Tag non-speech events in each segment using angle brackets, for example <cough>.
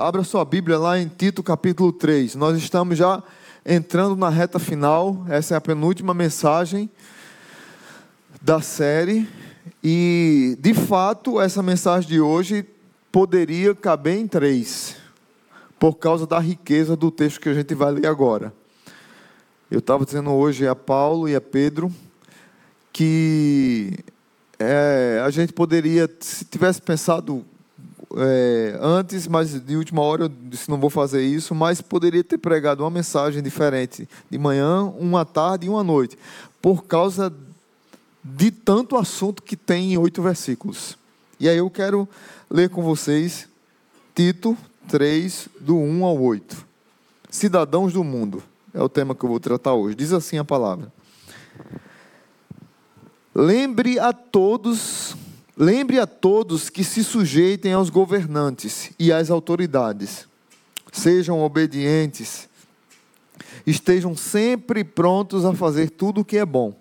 Abra sua Bíblia lá em Tito capítulo 3. Nós estamos já entrando na reta final. Essa é a penúltima mensagem da série. E, de fato, essa mensagem de hoje poderia caber em três, por causa da riqueza do texto que a gente vai ler agora. Eu estava dizendo hoje a Paulo e a Pedro que é, a gente poderia, se tivesse pensado é, antes, mas de última hora eu disse não vou fazer isso, mas poderia ter pregado uma mensagem diferente de manhã, uma tarde e uma noite, por causa de tanto assunto que tem em oito versículos. E aí eu quero ler com vocês Tito 3, do 1 ao 8. Cidadãos do mundo é o tema que eu vou tratar hoje. Diz assim a palavra. Lembre a todos, lembre a todos que se sujeitem aos governantes e às autoridades. Sejam obedientes. Estejam sempre prontos a fazer tudo o que é bom.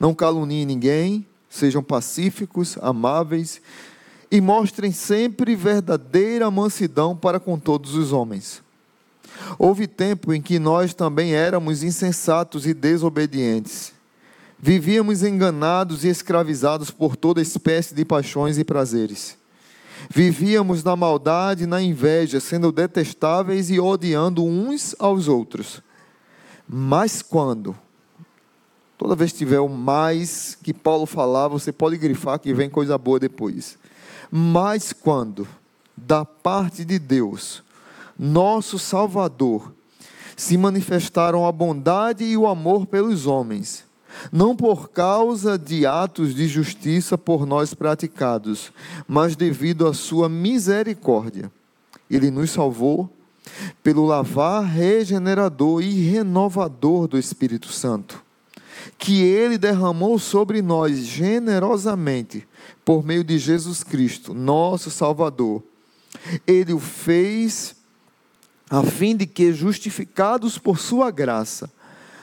Não caluniem ninguém, sejam pacíficos, amáveis e mostrem sempre verdadeira mansidão para com todos os homens. Houve tempo em que nós também éramos insensatos e desobedientes. Vivíamos enganados e escravizados por toda espécie de paixões e prazeres. Vivíamos na maldade e na inveja, sendo detestáveis e odiando uns aos outros. Mas quando, toda vez que tiver o mais que Paulo falar, você pode grifar que vem coisa boa depois. Mas quando, da parte de Deus, nosso Salvador, se manifestaram a bondade e o amor pelos homens, não por causa de atos de justiça por nós praticados, mas devido à sua misericórdia. Ele nos salvou pelo lavar regenerador e renovador do Espírito Santo, que ele derramou sobre nós generosamente por meio de Jesus Cristo, nosso Salvador. Ele o fez a fim de que, justificados por Sua graça,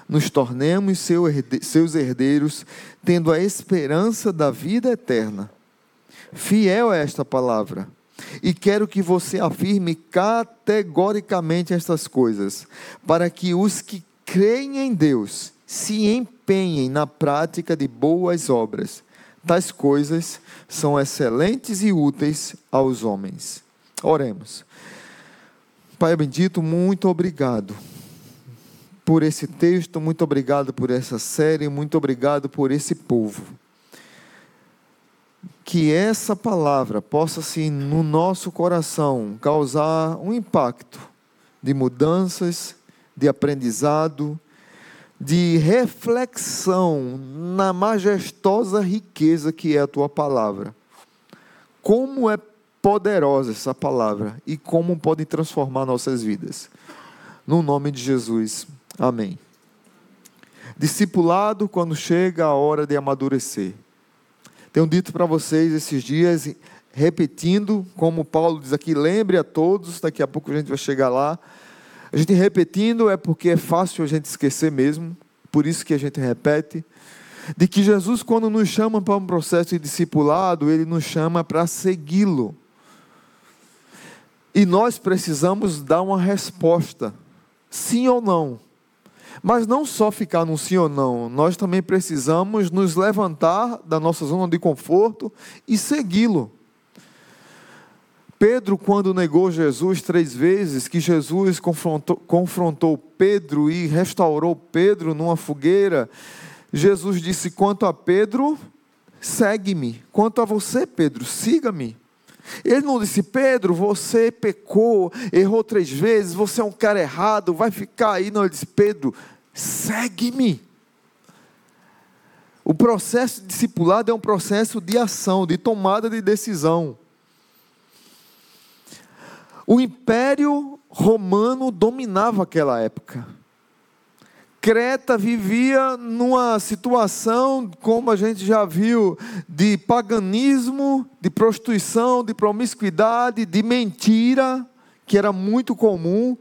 nos tornemos seus herdeiros, tendo a esperança da vida eterna. Fiel é esta palavra. E quero que você afirme categoricamente estas coisas, para que os que creem em Deus se empenhem na prática de boas obras. Tais coisas são excelentes e úteis aos homens. Oremos. Pai bendito, muito obrigado por esse texto, muito obrigado por essa série, muito obrigado por esse povo. Que essa palavra possa, sim, no nosso coração, causar um impacto de mudanças, de aprendizado, de reflexão na majestosa riqueza que é a tua palavra. Como é poderosa essa palavra e como pode transformar nossas vidas. No nome de Jesus. Amém. Discipulado quando chega a hora de amadurecer. Tenho dito para vocês esses dias, repetindo, como Paulo diz aqui, lembre a todos, daqui a pouco a gente vai chegar lá. A gente repetindo é porque é fácil a gente esquecer mesmo, por isso que a gente repete de que Jesus, quando nos chama para um processo de discipulado, ele nos chama para segui-lo. E nós precisamos dar uma resposta, sim ou não. Mas não só ficar num sim ou não, nós também precisamos nos levantar da nossa zona de conforto e segui-lo. Pedro, quando negou Jesus três vezes, que Jesus confrontou, confrontou Pedro e restaurou Pedro numa fogueira, Jesus disse: Quanto a Pedro, segue-me. Quanto a você, Pedro, siga-me. Ele não disse, Pedro, você pecou, errou três vezes, você é um cara errado, vai ficar aí. Não, ele disse, Pedro, segue-me. O processo discipulado é um processo de ação, de tomada de decisão. O império romano dominava aquela época. Creta vivia numa situação, como a gente já viu, de paganismo, de prostituição, de promiscuidade, de mentira, que era muito comum.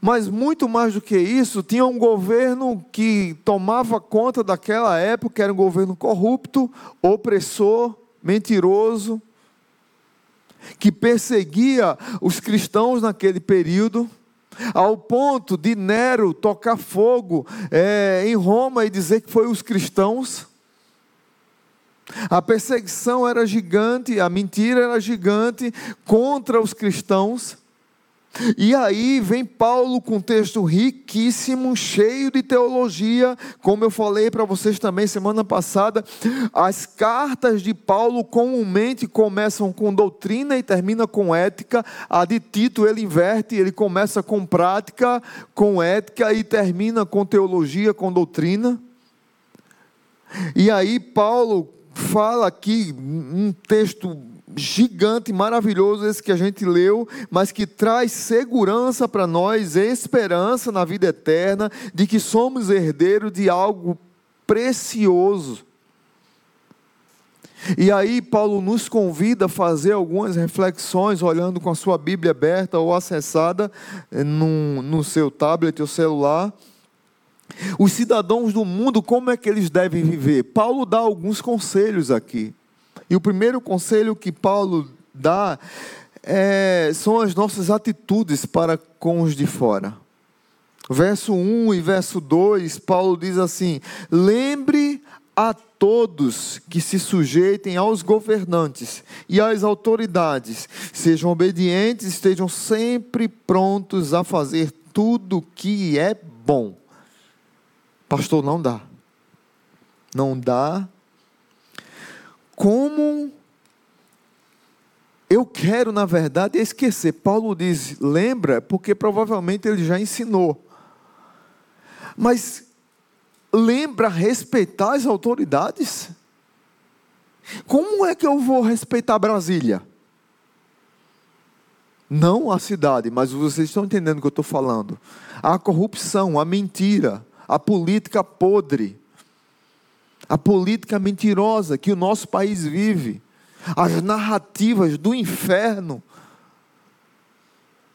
Mas muito mais do que isso, tinha um governo que tomava conta daquela época, era um governo corrupto, opressor, mentiroso. que perseguia os cristãos naquele período, ao ponto de Nero tocar fogo é, em Roma e dizer que foi os cristãos. A perseguição era gigante, a mentira era gigante contra os cristãos. E aí vem Paulo com um texto riquíssimo, cheio de teologia, como eu falei para vocês também semana passada, as cartas de Paulo comumente começam com doutrina e termina com ética. A de Tito ele inverte, ele começa com prática, com ética e termina com teologia, com doutrina. E aí Paulo fala aqui um texto gigante, maravilhoso, esse que a gente leu, mas que traz segurança para nós, esperança na vida eterna, de que somos herdeiros de algo precioso. E aí, Paulo nos convida a fazer algumas reflexões, olhando com a sua Bíblia aberta ou acessada eh, no, no seu tablet ou celular. Os cidadãos do mundo, como é que eles devem viver? Paulo dá alguns conselhos aqui. E o primeiro conselho que Paulo dá é, são as nossas atitudes para com os de fora. Verso 1 e verso 2, Paulo diz assim: Lembre a todos que se sujeitem aos governantes e às autoridades, sejam obedientes, estejam sempre prontos a fazer tudo que é bom. Pastor, não dá. Não dá como eu quero, na verdade, esquecer. Paulo diz, lembra, porque provavelmente ele já ensinou. Mas lembra respeitar as autoridades? Como é que eu vou respeitar Brasília? Não a cidade, mas vocês estão entendendo o que eu estou falando. A corrupção, a mentira, a política podre a política mentirosa que o nosso país vive, as narrativas do inferno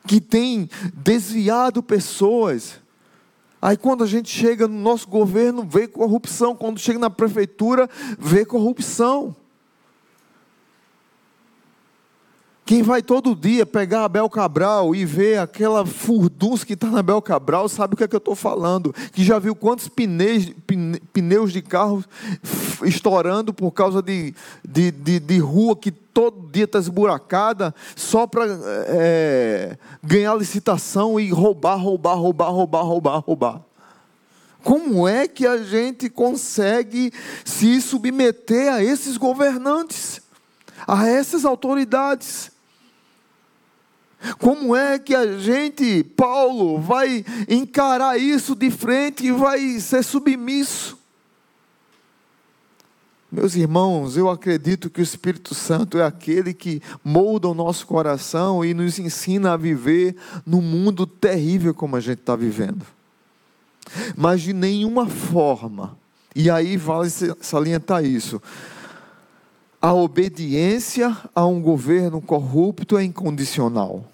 que tem desviado pessoas. Aí quando a gente chega no nosso governo, vê corrupção, quando chega na prefeitura, vê corrupção. Quem vai todo dia pegar a Bel Cabral e ver aquela furdunça que está na Bel Cabral, sabe o que é que eu estou falando. Que já viu quantos pneus, pneus de carro estourando por causa de, de, de, de rua que todo dia está esburacada, só para é, ganhar licitação e roubar, roubar, roubar, roubar, roubar, roubar. Como é que a gente consegue se submeter a esses governantes, a essas autoridades? Como é que a gente, Paulo, vai encarar isso de frente e vai ser submisso? Meus irmãos, eu acredito que o Espírito Santo é aquele que molda o nosso coração e nos ensina a viver no mundo terrível como a gente está vivendo. Mas de nenhuma forma, e aí vale salientar isso, a obediência a um governo corrupto é incondicional.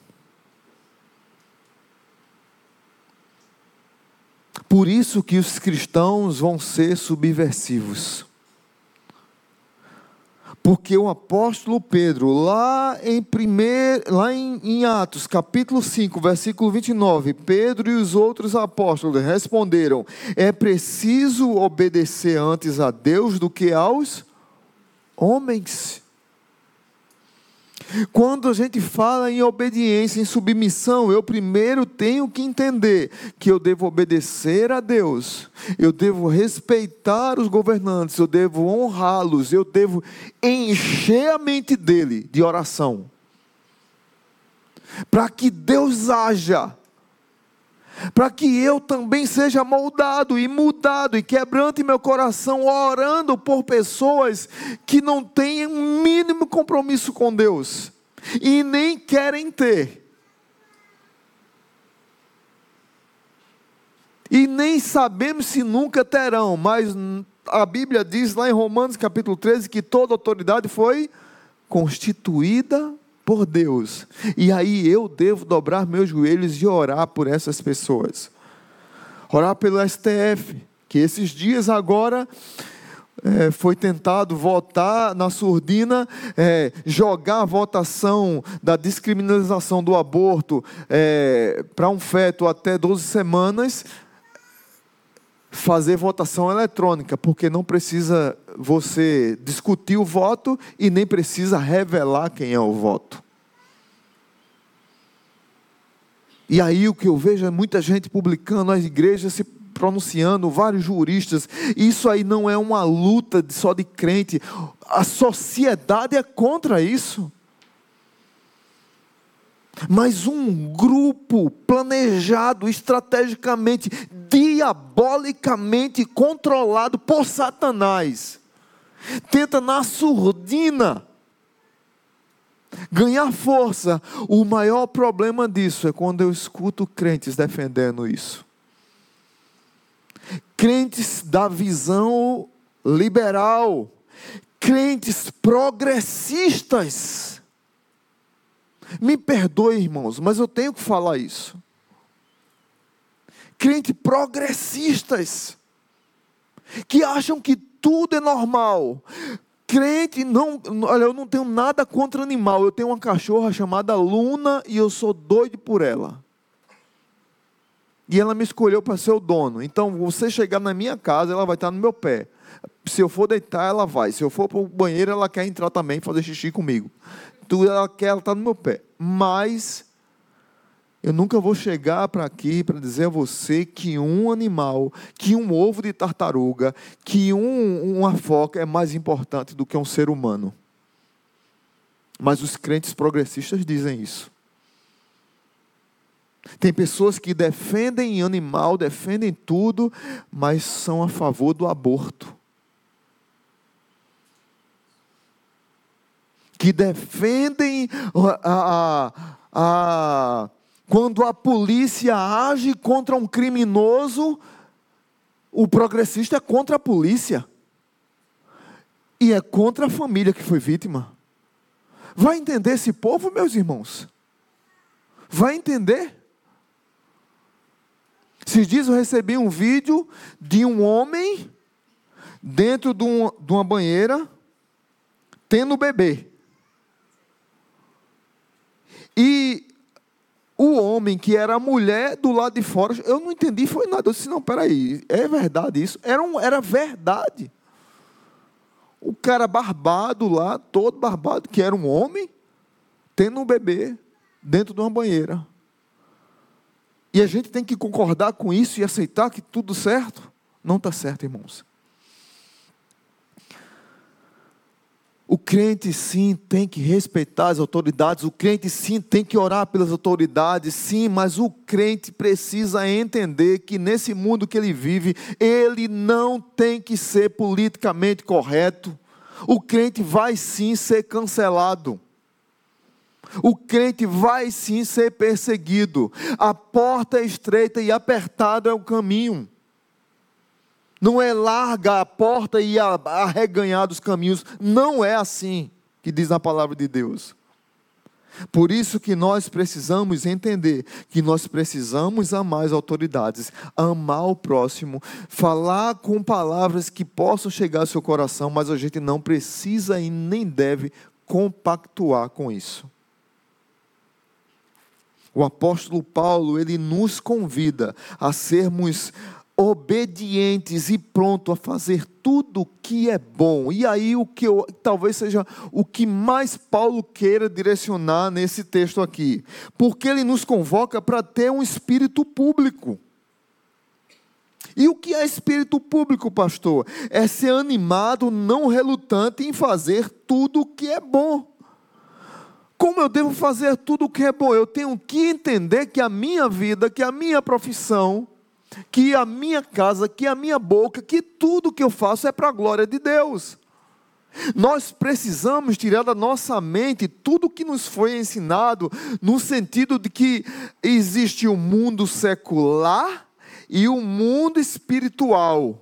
Por isso que os cristãos vão ser subversivos. Porque o apóstolo Pedro, lá em, primeir, lá em, em Atos, capítulo 5, versículo 29, Pedro e os outros apóstolos responderam: é preciso obedecer antes a Deus do que aos homens. Quando a gente fala em obediência, em submissão, eu primeiro tenho que entender que eu devo obedecer a Deus, eu devo respeitar os governantes, eu devo honrá-los, eu devo encher a mente dele de oração, para que Deus haja para que eu também seja moldado e mudado e quebrante meu coração orando por pessoas que não têm um mínimo compromisso com Deus e nem querem ter. E nem sabemos se nunca terão, mas a Bíblia diz lá em Romanos capítulo 13 que toda autoridade foi constituída por Deus. E aí eu devo dobrar meus joelhos e orar por essas pessoas. Orar pelo STF, que esses dias agora é, foi tentado votar na surdina, é, jogar a votação da descriminalização do aborto é, para um feto até 12 semanas, fazer votação eletrônica, porque não precisa você discutir o voto e nem precisa revelar quem é o voto. E aí o que eu vejo é muita gente publicando, as igrejas se pronunciando, vários juristas. Isso aí não é uma luta só de crente. A sociedade é contra isso. Mas um grupo planejado estrategicamente, diabolicamente controlado por Satanás, tenta na surdina ganhar força. O maior problema disso é quando eu escuto crentes defendendo isso crentes da visão liberal, crentes progressistas. Me perdoe, irmãos, mas eu tenho que falar isso. Crentes progressistas, que acham que tudo é normal. Crente, não, olha, eu não tenho nada contra animal. Eu tenho uma cachorra chamada Luna e eu sou doido por ela. E ela me escolheu para ser o dono. Então, você chegar na minha casa, ela vai estar no meu pé. Se eu for deitar, ela vai. Se eu for para o banheiro, ela quer entrar também, fazer xixi comigo. Tudo ela quer, ela está no meu pé. Mas eu nunca vou chegar para aqui para dizer a você que um animal, que um ovo de tartaruga, que um, uma foca é mais importante do que um ser humano. Mas os crentes progressistas dizem isso. Tem pessoas que defendem animal, defendem tudo, mas são a favor do aborto. Que defendem a, a, a, quando a polícia age contra um criminoso, o progressista é contra a polícia. E é contra a família que foi vítima. Vai entender esse povo, meus irmãos? Vai entender? Esses dias eu recebi um vídeo de um homem dentro de, um, de uma banheira tendo bebê. E o homem que era a mulher do lado de fora, eu não entendi, foi nada. Eu disse, não, peraí, é verdade isso? Era, um, era verdade. O cara barbado lá, todo barbado, que era um homem, tendo um bebê dentro de uma banheira. E a gente tem que concordar com isso e aceitar que tudo certo? Não está certo, irmãos. O crente sim tem que respeitar as autoridades, o crente sim tem que orar pelas autoridades, sim, mas o crente precisa entender que nesse mundo que ele vive, ele não tem que ser politicamente correto. O crente vai sim ser cancelado o crente vai sim ser perseguido. A porta é estreita e apertado é o caminho. Não é larga a porta e arreganhar dos caminhos. Não é assim que diz na palavra de Deus. Por isso que nós precisamos entender que nós precisamos amar as autoridades, amar o próximo, falar com palavras que possam chegar ao seu coração, mas a gente não precisa e nem deve compactuar com isso. O apóstolo Paulo, ele nos convida a sermos obedientes e pronto a fazer tudo o que é bom. E aí o que eu, talvez seja o que mais Paulo queira direcionar nesse texto aqui, porque ele nos convoca para ter um espírito público. E o que é espírito público, pastor? É ser animado, não relutante em fazer tudo o que é bom. Como eu devo fazer tudo o que é bom? Eu tenho que entender que a minha vida, que a minha profissão, que a minha casa, que a minha boca, que tudo que eu faço é para a glória de Deus. Nós precisamos tirar da nossa mente tudo que nos foi ensinado, no sentido de que existe o mundo secular e o mundo espiritual.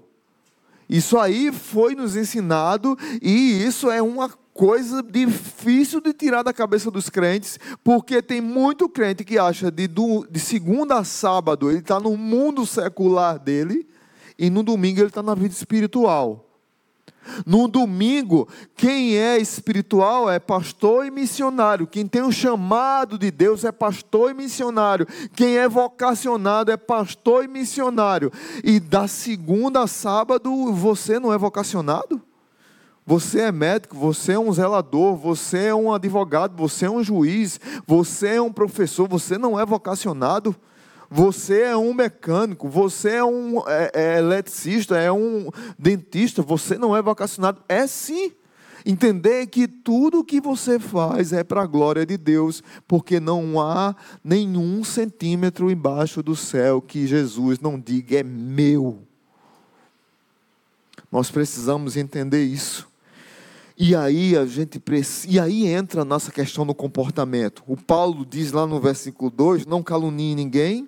Isso aí foi nos ensinado e isso é uma coisa difícil de tirar da cabeça dos crentes, porque tem muito crente que acha de, de segunda a sábado ele está no mundo secular dele e no domingo ele está na vida espiritual. No domingo, quem é espiritual é pastor e missionário. Quem tem o um chamado de Deus é pastor e missionário. Quem é vocacionado é pastor e missionário. E da segunda a sábado, você não é vocacionado? Você é médico, você é um zelador, você é um advogado, você é um juiz, você é um professor, você não é vocacionado? Você é um mecânico, você é um é, é eletricista, é um dentista, você não é vocacionado. É sim. Entender que tudo que você faz é para a glória de Deus, porque não há nenhum centímetro embaixo do céu que Jesus não diga é meu. Nós precisamos entender isso. E aí a gente e aí entra a nossa questão do comportamento. O Paulo diz lá no versículo 2: não calunie ninguém,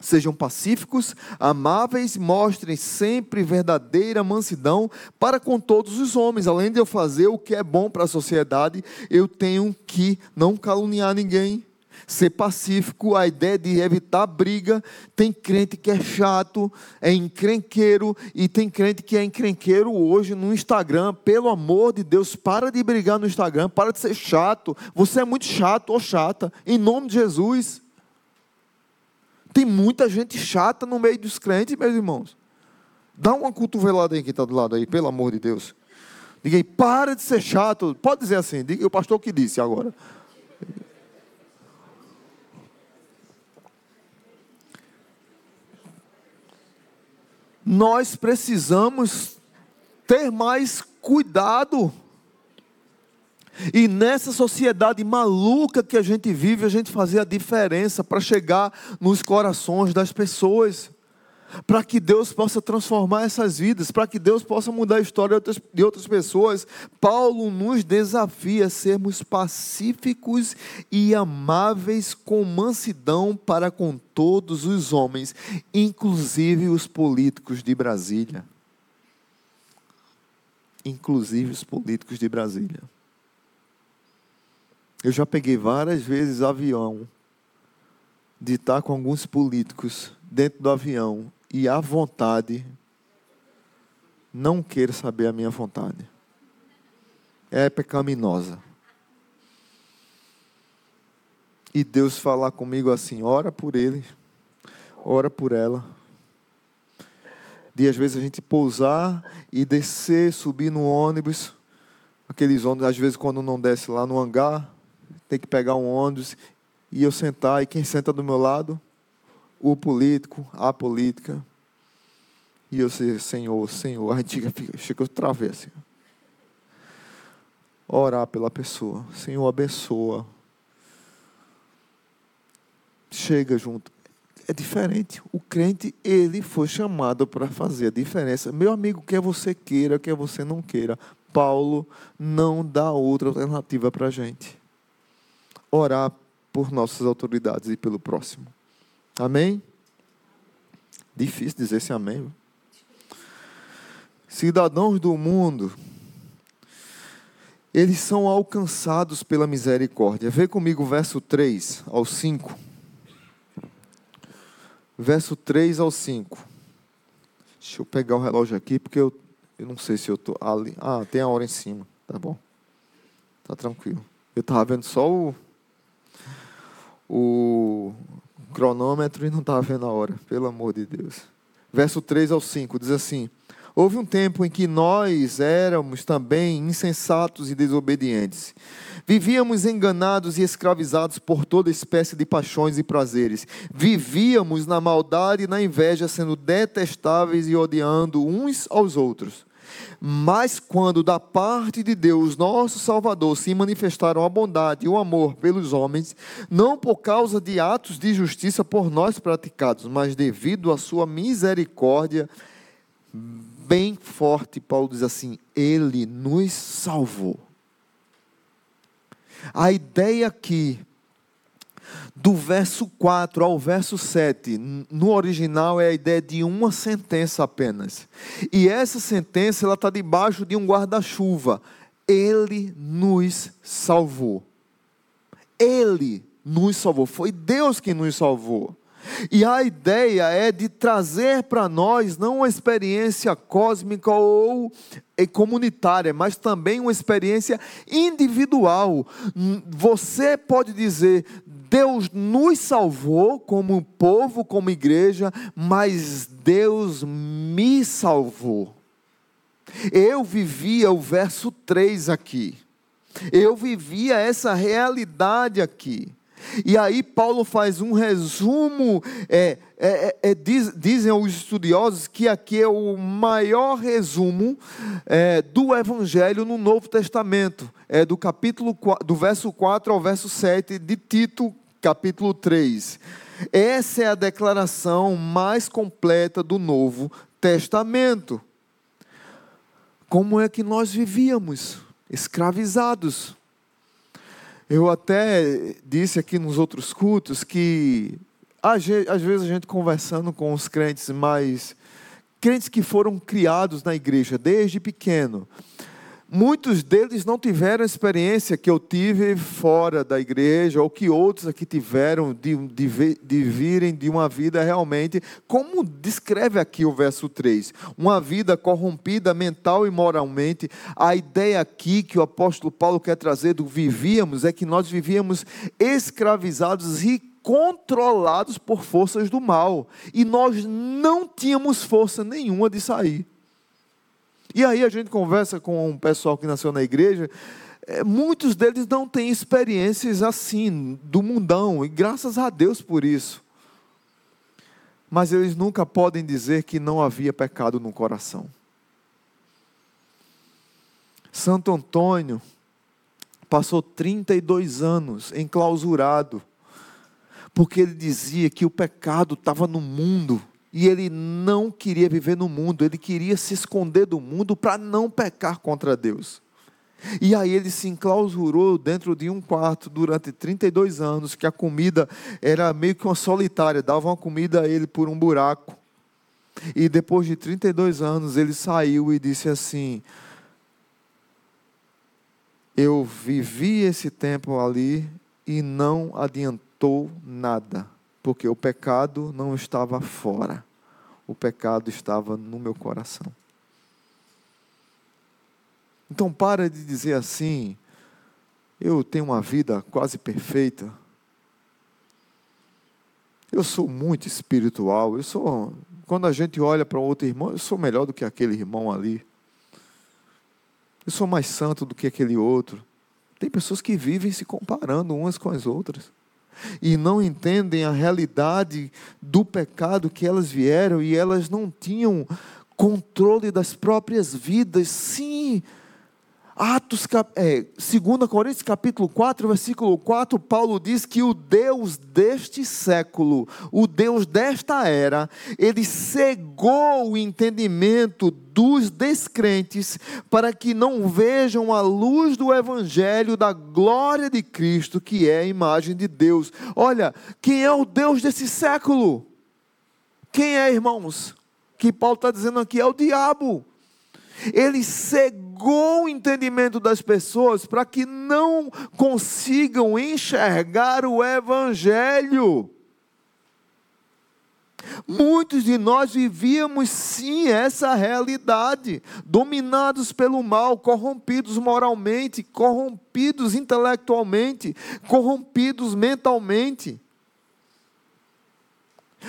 Sejam pacíficos, amáveis, mostrem sempre verdadeira mansidão para com todos os homens. Além de eu fazer o que é bom para a sociedade, eu tenho que não caluniar ninguém, ser pacífico, a ideia de evitar briga. Tem crente que é chato, é encrenqueiro, e tem crente que é encrenqueiro hoje no Instagram. Pelo amor de Deus, para de brigar no Instagram, para de ser chato. Você é muito chato ou chata, em nome de Jesus. Tem muita gente chata no meio dos crentes, meus irmãos. Dá uma cotovelada aí quem está do lado aí, pelo amor de Deus. Diga aí, para de ser chato. Pode dizer assim, diga, o pastor que disse agora. Nós precisamos ter mais cuidado e nessa sociedade maluca que a gente vive, a gente fazer a diferença para chegar nos corações das pessoas. Para que Deus possa transformar essas vidas, para que Deus possa mudar a história de outras, pessoas. Paulo nos desafia a sermos pacíficos e amáveis com mansidão para com todos os homens, inclusive os políticos de Brasília. Inclusive os políticos de Brasília. Eu já peguei várias vezes avião de estar com alguns políticos dentro do avião e à vontade não queira saber a minha vontade. É pecaminosa. E Deus falar comigo assim: ora por ele, ora por ela. De às vezes a gente pousar e descer, subir no ônibus, aqueles ônibus, às vezes quando não desce lá no hangar, tem que pegar um ônibus e eu sentar, e quem senta do meu lado? O político, a política. E eu sei, Senhor, Senhor, <laughs> a gente fica, chega eu travei assim. Orar pela pessoa. Senhor, abençoa. Chega junto. É diferente. O crente, ele foi chamado para fazer a diferença. Meu amigo, quer você queira, quer você não queira. Paulo não dá outra alternativa para a gente orar por nossas autoridades e pelo próximo. Amém? Difícil dizer esse amém. Cidadãos do mundo, eles são alcançados pela misericórdia. Vê comigo o verso 3 ao 5. Verso 3 ao 5. Deixa eu pegar o relógio aqui, porque eu, eu não sei se eu estou ali. Ah, tem a hora em cima. Tá bom. Tá tranquilo. Eu estava vendo só o, o cronômetro e não estava vendo a hora, pelo amor de Deus. Verso 3 ao 5 diz assim: Houve um tempo em que nós éramos também insensatos e desobedientes. Vivíamos enganados e escravizados por toda espécie de paixões e prazeres. Vivíamos na maldade e na inveja, sendo detestáveis e odiando uns aos outros. Mas quando da parte de Deus, nosso Salvador, se manifestaram a bondade e o amor pelos homens, não por causa de atos de justiça por nós praticados, mas devido à sua misericórdia bem forte, Paulo diz assim: Ele nos salvou. A ideia aqui do verso 4 ao verso 7, no original é a ideia de uma sentença apenas. E essa sentença ela está debaixo de um guarda-chuva. Ele nos salvou. Ele nos salvou. Foi Deus que nos salvou. E a ideia é de trazer para nós não uma experiência cósmica ou comunitária, mas também uma experiência individual. Você pode dizer, Deus nos salvou como povo, como igreja, mas Deus me salvou. Eu vivia o verso 3 aqui. Eu vivia essa realidade aqui. E aí Paulo faz um resumo, é, é, é, é, diz, dizem os estudiosos que aqui é o maior resumo é, do Evangelho no Novo Testamento, é do capítulo do verso 4 ao verso 7 de Tito, capítulo 3. Essa é a declaração mais completa do Novo Testamento. Como é que nós vivíamos? Escravizados eu até disse aqui nos outros cultos que às vezes a gente conversando com os crentes mais crentes que foram criados na igreja desde pequeno, Muitos deles não tiveram a experiência que eu tive fora da igreja, ou que outros aqui tiveram de, de, de virem de uma vida realmente, como descreve aqui o verso 3, uma vida corrompida mental e moralmente. A ideia aqui que o apóstolo Paulo quer trazer do vivíamos é que nós vivíamos escravizados e controlados por forças do mal, e nós não tínhamos força nenhuma de sair. E aí a gente conversa com um pessoal que nasceu na igreja, é, muitos deles não têm experiências assim, do mundão, e graças a Deus por isso. Mas eles nunca podem dizer que não havia pecado no coração. Santo Antônio passou 32 anos enclausurado, porque ele dizia que o pecado estava no mundo e ele não queria viver no mundo, ele queria se esconder do mundo para não pecar contra Deus. E aí ele se enclausurou dentro de um quarto durante 32 anos, que a comida era meio que uma solitária, dava uma comida a ele por um buraco. E depois de 32 anos ele saiu e disse assim: Eu vivi esse tempo ali e não adiantou nada porque o pecado não estava fora, o pecado estava no meu coração. Então para de dizer assim, eu tenho uma vida quase perfeita. Eu sou muito espiritual, eu sou quando a gente olha para outro irmão, eu sou melhor do que aquele irmão ali. Eu sou mais santo do que aquele outro. Tem pessoas que vivem se comparando umas com as outras e não entendem a realidade do pecado que elas vieram e elas não tinham controle das próprias vidas. Sim, Atos, é, 2 Coríntios capítulo 4, versículo 4, Paulo diz que o Deus deste século, o Deus desta era, ele cegou o entendimento dos descrentes para que não vejam a luz do evangelho da glória de Cristo, que é a imagem de Deus. Olha, quem é o Deus desse século? Quem é, irmãos? Que Paulo está dizendo aqui é o diabo. Ele cegou o entendimento das pessoas para que não consigam enxergar o Evangelho. Muitos de nós vivíamos sim essa realidade, dominados pelo mal, corrompidos moralmente, corrompidos intelectualmente, corrompidos mentalmente.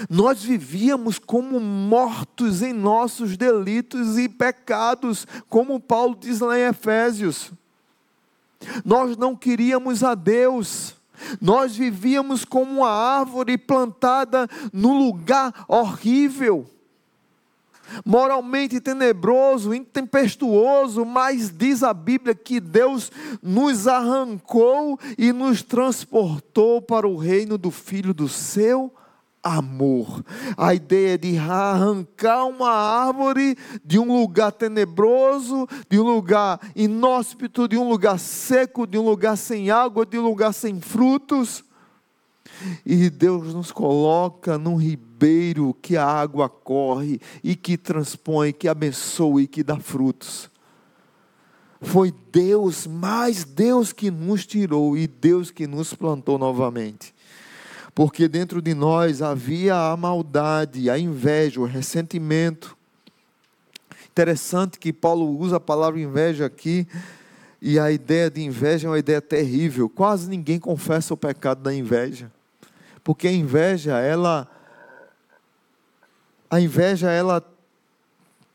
Nós vivíamos como mortos em nossos delitos e pecados, como Paulo diz lá em Efésios. Nós não queríamos a Deus. Nós vivíamos como uma árvore plantada no lugar horrível, moralmente tenebroso, intempestuoso, mas diz a Bíblia que Deus nos arrancou e nos transportou para o reino do Filho do seu amor. A ideia de arrancar uma árvore de um lugar tenebroso, de um lugar inóspito, de um lugar seco, de um lugar sem água, de um lugar sem frutos. E Deus nos coloca num ribeiro que a água corre e que transpõe, que abençoa e que dá frutos. Foi Deus, mais Deus que nos tirou e Deus que nos plantou novamente. Porque dentro de nós havia a maldade, a inveja, o ressentimento. Interessante que Paulo usa a palavra inveja aqui, e a ideia de inveja é uma ideia terrível. Quase ninguém confessa o pecado da inveja. Porque a inveja, ela a inveja ela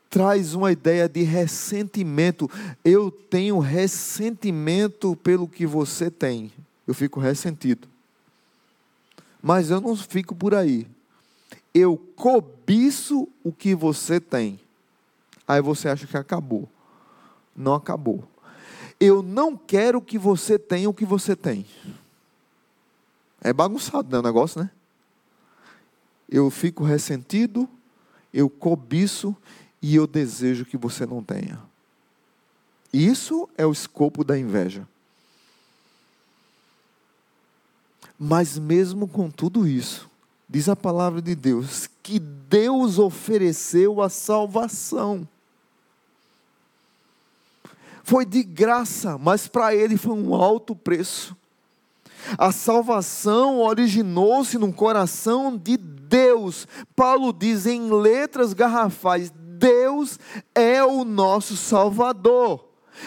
traz uma ideia de ressentimento. Eu tenho ressentimento pelo que você tem. Eu fico ressentido. Mas eu não fico por aí. Eu cobiço o que você tem. Aí você acha que acabou. Não acabou. Eu não quero que você tenha o que você tem. É bagunçado, né, o negócio, né? Eu fico ressentido, eu cobiço e eu desejo que você não tenha. Isso é o escopo da inveja. Mas mesmo com tudo isso, diz a palavra de Deus que Deus ofereceu a salvação. Foi de graça, mas para ele foi um alto preço. A salvação originou-se no coração de Deus. Paulo diz em letras garrafais: Deus é o nosso Salvador.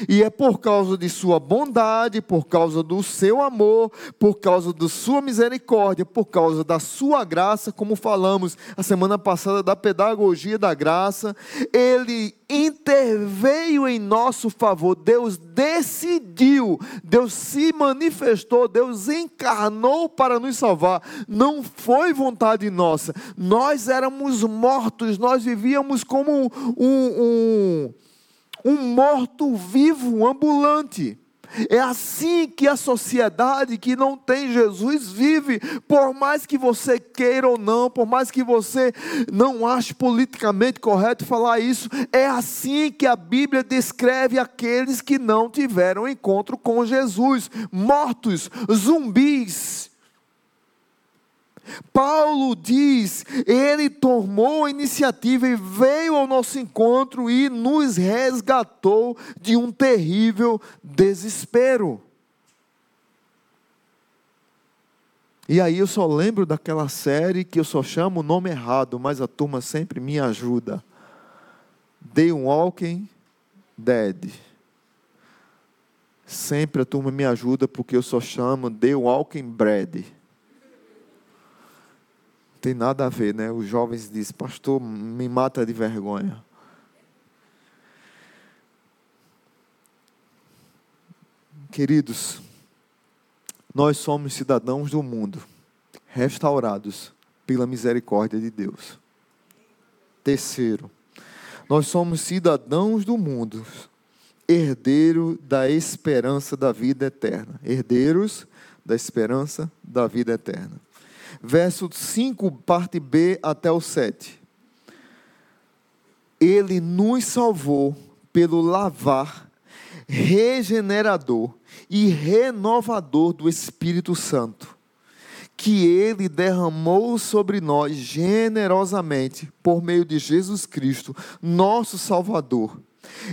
E é por causa de sua bondade, por causa do seu amor, por causa da sua misericórdia, por causa da sua graça, como falamos a semana passada da pedagogia da graça, ele interveio em nosso favor. Deus decidiu, Deus se manifestou, Deus encarnou para nos salvar. Não foi vontade nossa. Nós éramos mortos, nós vivíamos como um, um, um um morto-vivo ambulante. É assim que a sociedade que não tem Jesus vive, por mais que você queira ou não, por mais que você não ache politicamente correto falar isso, é assim que a Bíblia descreve aqueles que não tiveram encontro com Jesus, mortos, zumbis, Paulo diz, ele tomou a iniciativa e veio ao nosso encontro e nos resgatou de um terrível desespero. E aí eu só lembro daquela série que eu só chamo o nome errado, mas a turma sempre me ajuda. The Walking Dead. Sempre a turma me ajuda porque eu só chamo The Walking Bread tem nada a ver, né? Os jovens dizem, pastor, me mata de vergonha. Queridos, nós somos cidadãos do mundo, restaurados pela misericórdia de Deus. Terceiro, nós somos cidadãos do mundo, herdeiro da esperança da vida eterna. Herdeiros da esperança da vida eterna verso 5, parte B até o 7. Ele nos salvou pelo lavar regenerador e renovador do Espírito Santo, que ele derramou sobre nós generosamente por meio de Jesus Cristo, nosso Salvador.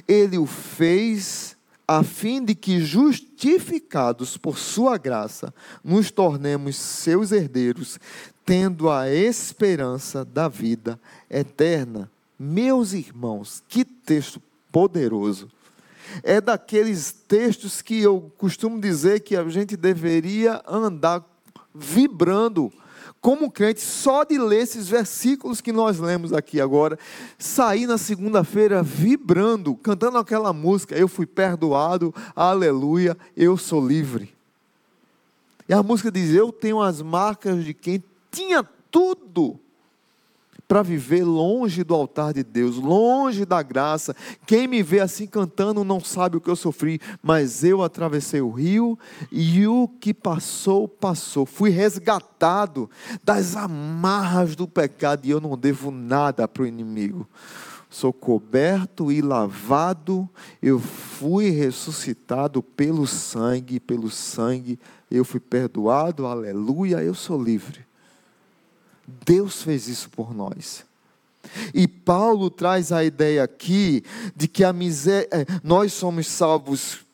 Ele o fez a fim de que, justificados por Sua graça, nos tornemos seus herdeiros, tendo a esperança da vida eterna. Meus irmãos, que texto poderoso! É daqueles textos que eu costumo dizer que a gente deveria andar vibrando como crente, só de ler esses versículos que nós lemos aqui agora, sair na segunda-feira vibrando, cantando aquela música, eu fui perdoado, aleluia, eu sou livre. E a música diz: Eu tenho as marcas de quem tinha tudo para viver longe do altar de Deus, longe da graça. Quem me vê assim cantando não sabe o que eu sofri, mas eu atravessei o rio e o que passou, passou. Fui resgatado das amarras do pecado e eu não devo nada para o inimigo. Sou coberto e lavado, eu fui ressuscitado pelo sangue, pelo sangue eu fui perdoado, aleluia, eu sou livre. Deus fez isso por nós. E Paulo traz a ideia aqui de que a miséria, é, nós somos salvos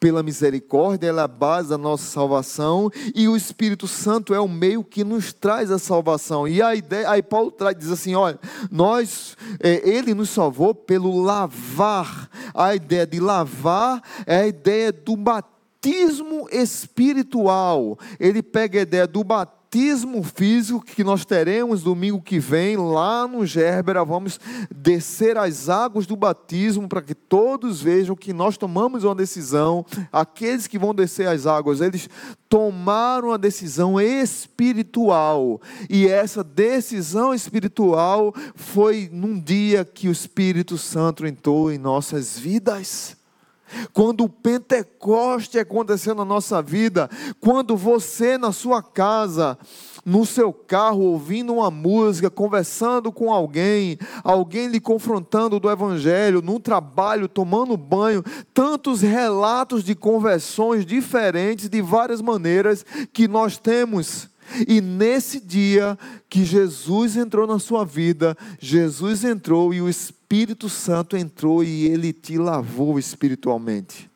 pela misericórdia, ela é a base da nossa salvação, e o Espírito Santo é o meio que nos traz a salvação. E a ideia, aí Paulo traz, diz assim: olha, nós, é, ele nos salvou pelo lavar. A ideia de lavar é a ideia do batismo espiritual. Ele pega a ideia do batismo batismo físico que nós teremos domingo que vem lá no Gerbera. Vamos descer as águas do batismo para que todos vejam que nós tomamos uma decisão. Aqueles que vão descer as águas, eles tomaram a decisão espiritual. E essa decisão espiritual foi num dia que o Espírito Santo entrou em nossas vidas. Quando o Pentecoste aconteceu na nossa vida, quando você na sua casa, no seu carro, ouvindo uma música, conversando com alguém, alguém lhe confrontando do Evangelho, no trabalho, tomando banho, tantos relatos de conversões diferentes, de várias maneiras, que nós temos. E nesse dia que Jesus entrou na sua vida, Jesus entrou e o Espírito Santo entrou e ele te lavou espiritualmente.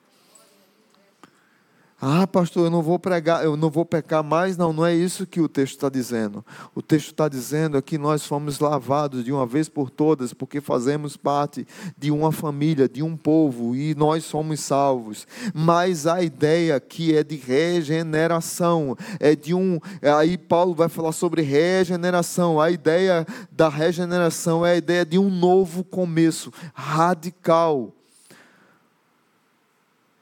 Ah, pastor, eu não vou pregar, eu não vou pecar mais. Não, não é isso que o texto está dizendo. O texto está dizendo é que nós fomos lavados de uma vez por todas, porque fazemos parte de uma família, de um povo, e nós somos salvos. Mas a ideia aqui é de regeneração, é de um. Aí Paulo vai falar sobre regeneração. A ideia da regeneração é a ideia de um novo começo radical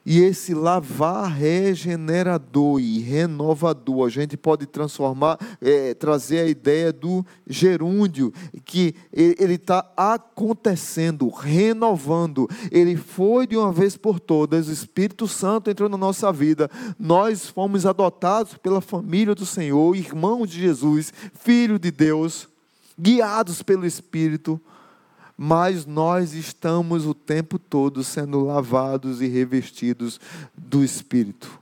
e esse lavar regenerador e renovador, a gente pode transformar, é, trazer a ideia do gerúndio, que ele está acontecendo, renovando. Ele foi de uma vez por todas, o Espírito Santo entrou na nossa vida, nós fomos adotados pela família do Senhor, irmãos de Jesus, filho de Deus, guiados pelo Espírito mas nós estamos o tempo todo sendo lavados e revestidos do Espírito.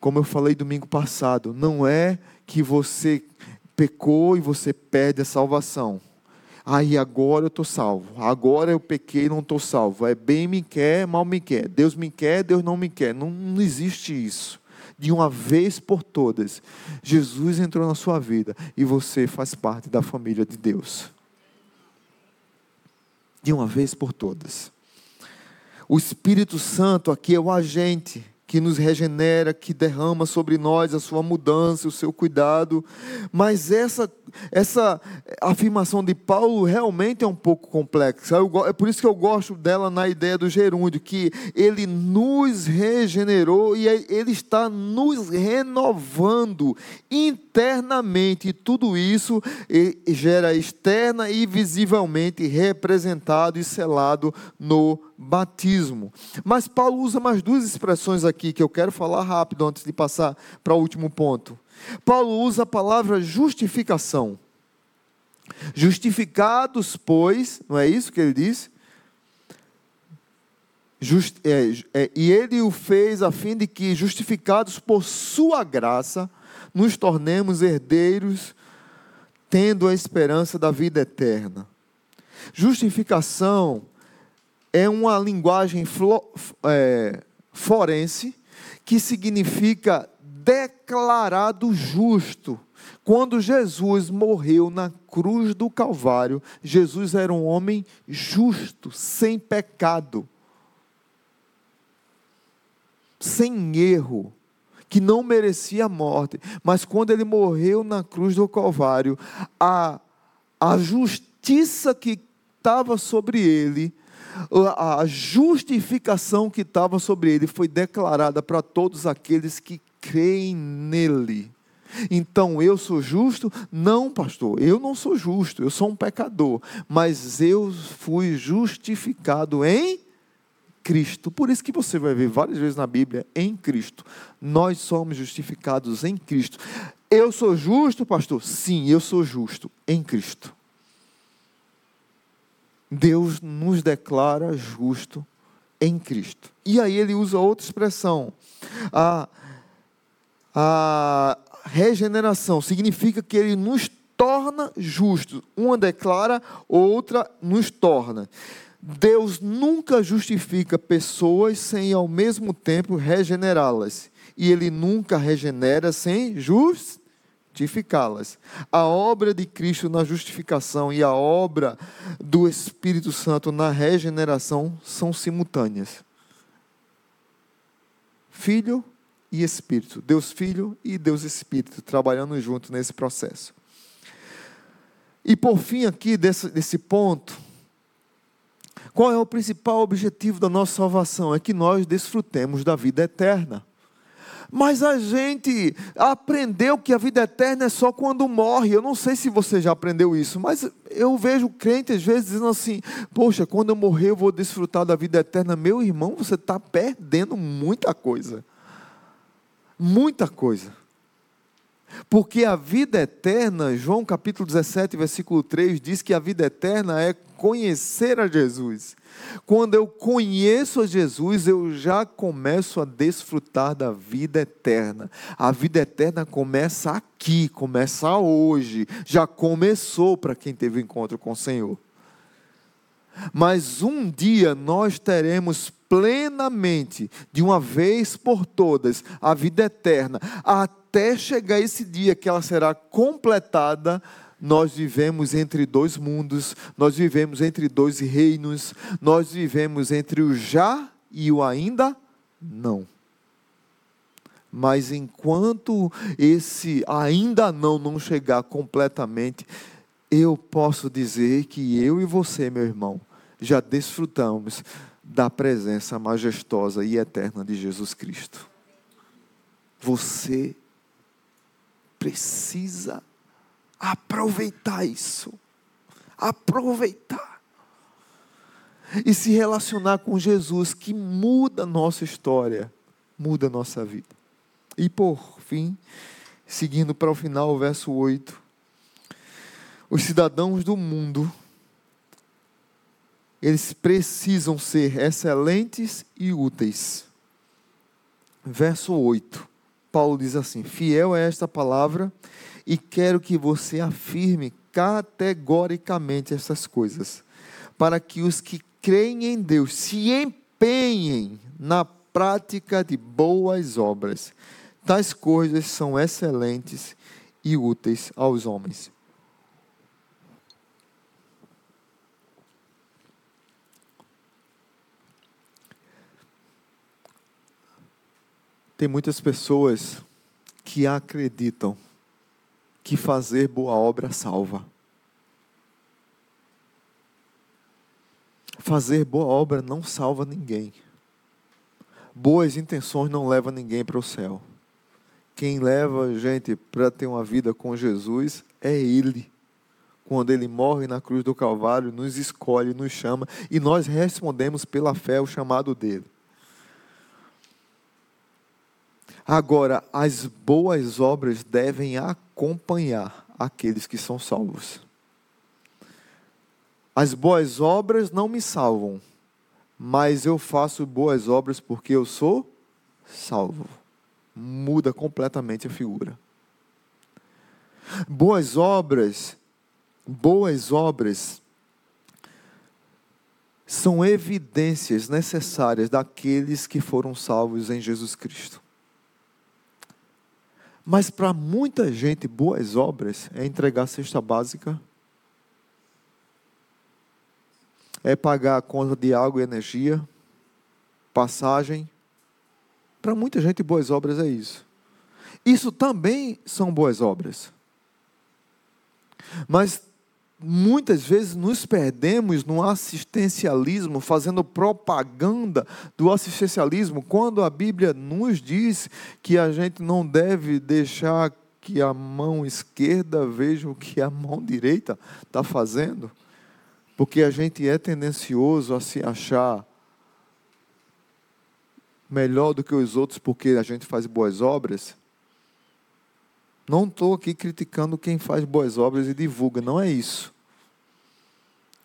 Como eu falei domingo passado, não é que você pecou e você perde a salvação. Aí agora eu estou salvo. Agora eu pequei e não estou salvo. É bem me quer, mal me quer. Deus me quer, Deus não me quer. Não, não existe isso de uma vez por todas, Jesus entrou na sua vida e você faz parte da família de Deus. De uma vez por todas. O Espírito Santo aqui é o agente que nos regenera, que derrama sobre nós a sua mudança, o seu cuidado. Mas essa, essa afirmação de Paulo realmente é um pouco complexa. é por isso que eu gosto dela na ideia do gerúndio, que ele nos regenerou e ele está nos renovando internamente. E tudo isso gera externa e visivelmente representado e selado no batismo. Mas Paulo usa mais duas expressões aqui que eu quero falar rápido antes de passar para o último ponto. Paulo usa a palavra justificação. Justificados, pois, não é isso que ele diz? Just, é, é, e ele o fez a fim de que, justificados por sua graça, nos tornemos herdeiros, tendo a esperança da vida eterna. Justificação é uma linguagem flo, é, forense que significa declarado justo. Quando Jesus morreu na cruz do Calvário, Jesus era um homem justo, sem pecado, sem erro, que não merecia a morte. Mas quando ele morreu na cruz do Calvário, a, a justiça que estava sobre ele a justificação que estava sobre ele foi declarada para todos aqueles que creem nele. Então eu sou justo? Não, pastor, eu não sou justo, eu sou um pecador, mas eu fui justificado em Cristo. Por isso que você vai ver várias vezes na Bíblia em Cristo. Nós somos justificados em Cristo. Eu sou justo, pastor? Sim, eu sou justo em Cristo. Deus nos declara justo em Cristo. E aí ele usa outra expressão. A, a regeneração significa que ele nos torna justos. Uma declara, outra nos torna. Deus nunca justifica pessoas sem ao mesmo tempo regenerá-las. E Ele nunca regenera sem justificá-las. A obra de Cristo na justificação e a obra do Espírito Santo na regeneração são simultâneas. Filho e Espírito. Deus Filho e Deus Espírito trabalhando junto nesse processo. E por fim, aqui desse, desse ponto, qual é o principal objetivo da nossa salvação? É que nós desfrutemos da vida eterna. Mas a gente aprendeu que a vida eterna é só quando morre. Eu não sei se você já aprendeu isso, mas eu vejo crente às vezes dizendo assim: Poxa, quando eu morrer eu vou desfrutar da vida eterna. Meu irmão, você está perdendo muita coisa. Muita coisa. Porque a vida eterna, João capítulo 17, versículo 3, diz que a vida eterna é conhecer a Jesus. Quando eu conheço a Jesus, eu já começo a desfrutar da vida eterna. A vida eterna começa aqui, começa hoje, já começou para quem teve encontro com o Senhor. Mas um dia nós teremos plenamente, de uma vez por todas, a vida eterna, até chegar esse dia que ela será completada nós vivemos entre dois mundos, nós vivemos entre dois reinos, nós vivemos entre o já e o ainda não. Mas enquanto esse ainda não não chegar completamente, eu posso dizer que eu e você, meu irmão, já desfrutamos da presença majestosa e eterna de Jesus Cristo. Você precisa aproveitar isso. Aproveitar. E se relacionar com Jesus, que muda nossa história, muda nossa vida. E por fim, seguindo para o final, o verso 8. Os cidadãos do mundo, eles precisam ser excelentes e úteis. Verso 8. Paulo diz assim: Fiel é esta palavra e quero que você afirme categoricamente essas coisas, para que os que creem em Deus se empenhem na prática de boas obras. Tais coisas são excelentes e úteis aos homens. Tem muitas pessoas que acreditam que fazer boa obra salva. Fazer boa obra não salva ninguém. Boas intenções não levam ninguém para o céu. Quem leva a gente para ter uma vida com Jesus é Ele. Quando Ele morre na cruz do Calvário, nos escolhe, nos chama e nós respondemos pela fé o chamado dele. Agora, as boas obras devem acompanhar aqueles que são salvos. As boas obras não me salvam, mas eu faço boas obras porque eu sou salvo. Muda completamente a figura. Boas obras, boas obras são evidências necessárias daqueles que foram salvos em Jesus Cristo. Mas para muita gente, boas obras é entregar a cesta básica, é pagar a conta de água e energia, passagem. Para muita gente, boas obras é isso. Isso também são boas obras. Mas muitas vezes nos perdemos no assistencialismo, fazendo propaganda do assistencialismo, quando a Bíblia nos diz que a gente não deve deixar que a mão esquerda veja o que a mão direita está fazendo, porque a gente é tendencioso a se achar melhor do que os outros porque a gente faz boas obras. Não estou aqui criticando quem faz boas obras e divulga, não é isso.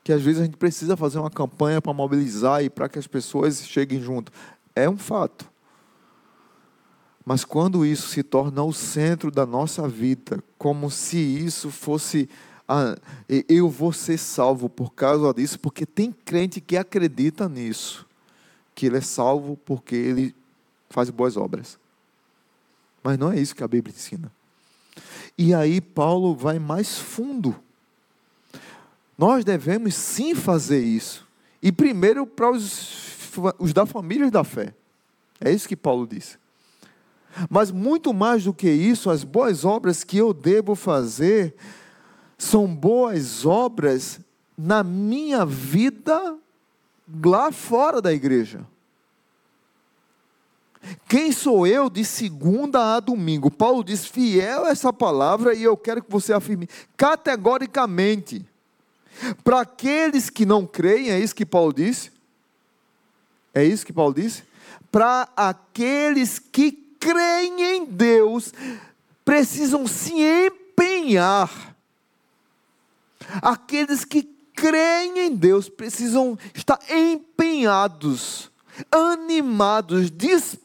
Que às vezes a gente precisa fazer uma campanha para mobilizar e para que as pessoas cheguem junto. É um fato. Mas quando isso se torna o centro da nossa vida, como se isso fosse ah, eu vou ser salvo por causa disso, porque tem crente que acredita nisso, que ele é salvo porque ele faz boas obras. Mas não é isso que a Bíblia ensina. E aí Paulo vai mais fundo. Nós devemos sim fazer isso. E primeiro para os, os da família da fé. É isso que Paulo disse. Mas muito mais do que isso, as boas obras que eu devo fazer são boas obras na minha vida lá fora da igreja. Quem sou eu de segunda a domingo? Paulo diz: fiel a essa palavra, e eu quero que você afirme categoricamente. Para aqueles que não creem, é isso que Paulo disse? É isso que Paulo disse? Para aqueles que creem em Deus, precisam se empenhar. Aqueles que creem em Deus precisam estar empenhados, animados, dispostos,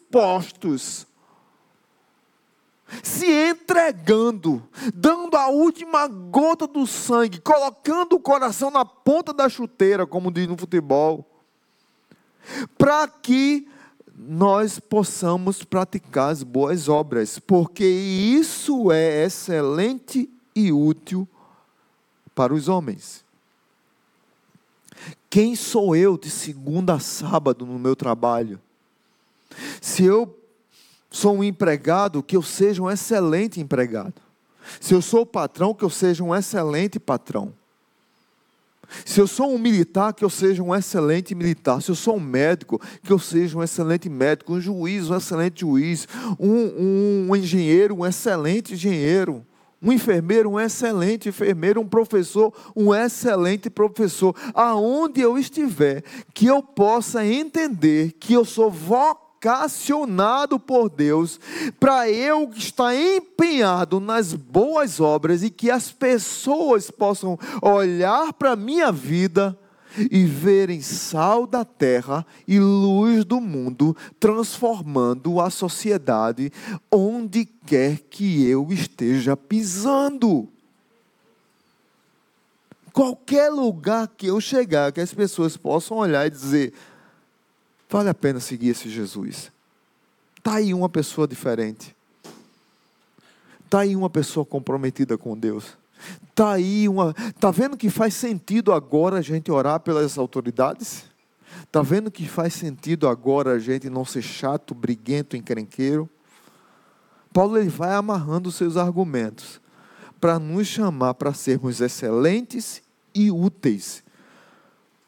se entregando, dando a última gota do sangue, colocando o coração na ponta da chuteira, como diz no futebol, para que nós possamos praticar as boas obras, porque isso é excelente e útil para os homens. Quem sou eu de segunda a sábado no meu trabalho? Se eu sou um empregado, que eu seja um excelente empregado. Se eu sou patrão, que eu seja um excelente patrão. Se eu sou um militar, que eu seja um excelente militar. Se eu sou um médico, que eu seja um excelente médico. Um juiz, um excelente juiz. Um, um, um engenheiro, um excelente engenheiro. Um enfermeiro, um excelente enfermeiro. Um professor, um excelente professor. Aonde eu estiver, que eu possa entender que eu sou vocacionado vocacionado por Deus para eu estar empenhado nas boas obras e que as pessoas possam olhar para a minha vida e verem sal da terra e luz do mundo, transformando a sociedade onde quer que eu esteja pisando. Qualquer lugar que eu chegar, que as pessoas possam olhar e dizer: Vale a pena seguir esse Jesus. Está aí uma pessoa diferente. Está aí uma pessoa comprometida com Deus. Está aí uma. Está vendo que faz sentido agora a gente orar pelas autoridades? Está vendo que faz sentido agora a gente não ser chato, briguento, encrenqueiro? Paulo ele vai amarrando os seus argumentos para nos chamar para sermos excelentes e úteis.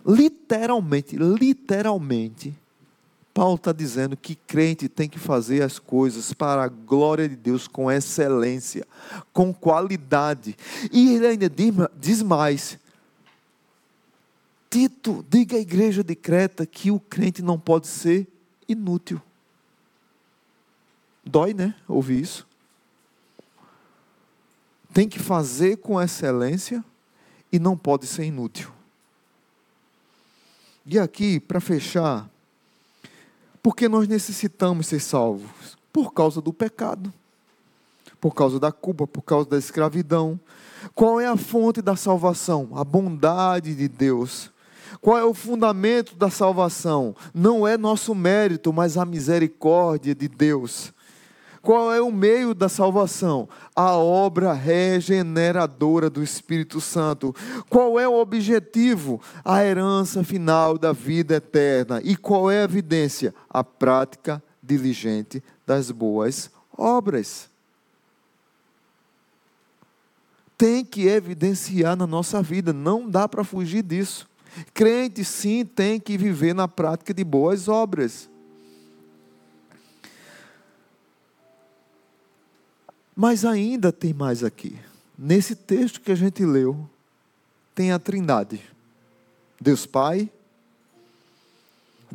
Literalmente, literalmente, Paulo está dizendo que crente tem que fazer as coisas para a glória de Deus com excelência, com qualidade. E ele ainda diz mais: Tito, diga à igreja de Creta que o crente não pode ser inútil. Dói, né? Ouvir isso. Tem que fazer com excelência e não pode ser inútil. E aqui, para fechar, porque nós necessitamos ser salvos? Por causa do pecado, por causa da culpa, por causa da escravidão. Qual é a fonte da salvação? A bondade de Deus. Qual é o fundamento da salvação? Não é nosso mérito, mas a misericórdia de Deus. Qual é o meio da salvação? A obra regeneradora do Espírito Santo. Qual é o objetivo? A herança final da vida eterna. E qual é a evidência? A prática diligente das boas obras. Tem que evidenciar na nossa vida, não dá para fugir disso. Crente, sim, tem que viver na prática de boas obras. Mas ainda tem mais aqui. Nesse texto que a gente leu, tem a Trindade: Deus Pai,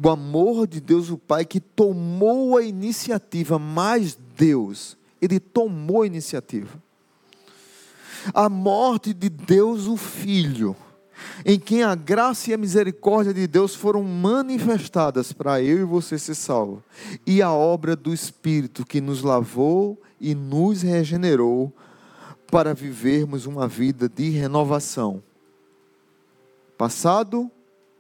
o amor de Deus o Pai que tomou a iniciativa, mais Deus, ele tomou a iniciativa. A morte de Deus o Filho, em quem a graça e a misericórdia de Deus foram manifestadas para eu e você ser salvo, e a obra do Espírito que nos lavou e nos regenerou para vivermos uma vida de renovação. Passado,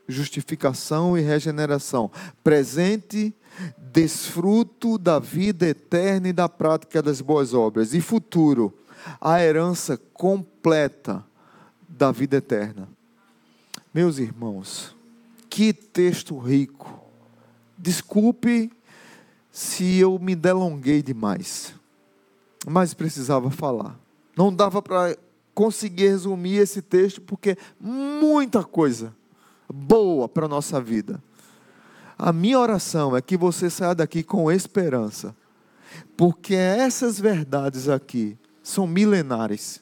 justificação e regeneração. Presente, desfruto da vida eterna e da prática das boas obras. E futuro, a herança completa da vida eterna. Meus irmãos, que texto rico. Desculpe se eu me delonguei demais, mas precisava falar. Não dava para conseguir resumir esse texto, porque muita coisa boa para a nossa vida. A minha oração é que você saia daqui com esperança, porque essas verdades aqui são milenares,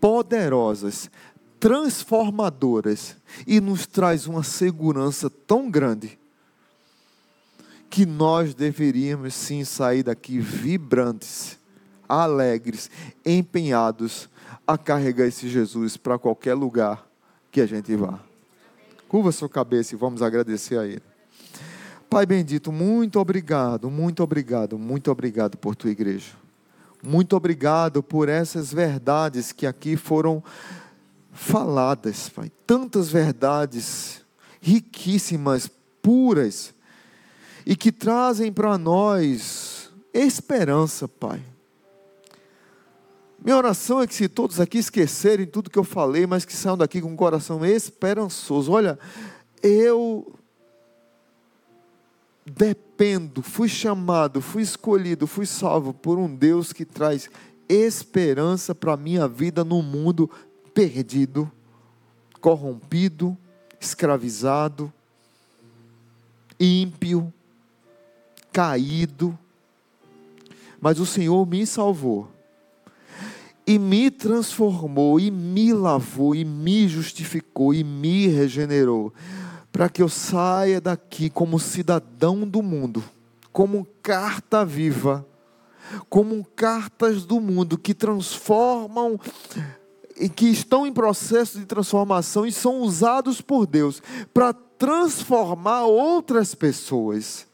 poderosas, transformadoras e nos traz uma segurança tão grande que nós deveríamos sim sair daqui vibrantes, alegres, empenhados a carregar esse Jesus para qualquer lugar que a gente vá. Curva sua cabeça e vamos agradecer a Ele. Pai bendito, muito obrigado, muito obrigado, muito obrigado por tua igreja. Muito obrigado por essas verdades que aqui foram faladas, Pai. Tantas verdades riquíssimas, puras, e que trazem para nós esperança, Pai. Minha oração é que se todos aqui esquecerem tudo que eu falei, mas que saiam daqui com um coração esperançoso. Olha, eu dependo, fui chamado, fui escolhido, fui salvo por um Deus que traz esperança para a minha vida no mundo perdido, corrompido, escravizado, ímpio, caído. Mas o Senhor me salvou e me transformou, e me lavou, e me justificou, e me regenerou, para que eu saia daqui como cidadão do mundo, como carta viva, como cartas do mundo que transformam que estão em processo de transformação e são usados por Deus para transformar outras pessoas.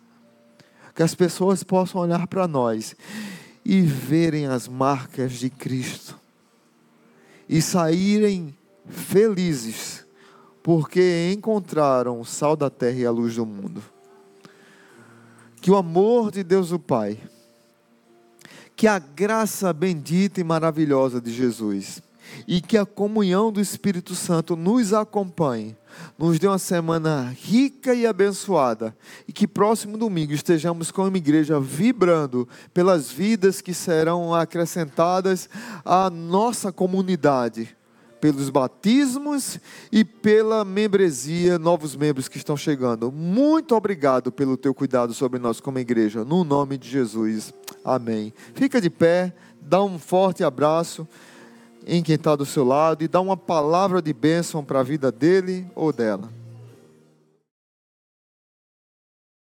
Que as pessoas possam olhar para nós e verem as marcas de Cristo e saírem felizes, porque encontraram o sal da terra e a luz do mundo. Que o amor de Deus o Pai, que a graça bendita e maravilhosa de Jesus, e que a comunhão do Espírito Santo nos acompanhe, nos dê uma semana rica e abençoada, e que próximo domingo estejamos como igreja vibrando pelas vidas que serão acrescentadas à nossa comunidade, pelos batismos e pela membresia, novos membros que estão chegando. Muito obrigado pelo teu cuidado sobre nós como igreja, no nome de Jesus. Amém. Fica de pé, dá um forte abraço em quem está do seu lado e dá uma palavra de bênção para a vida dele ou dela.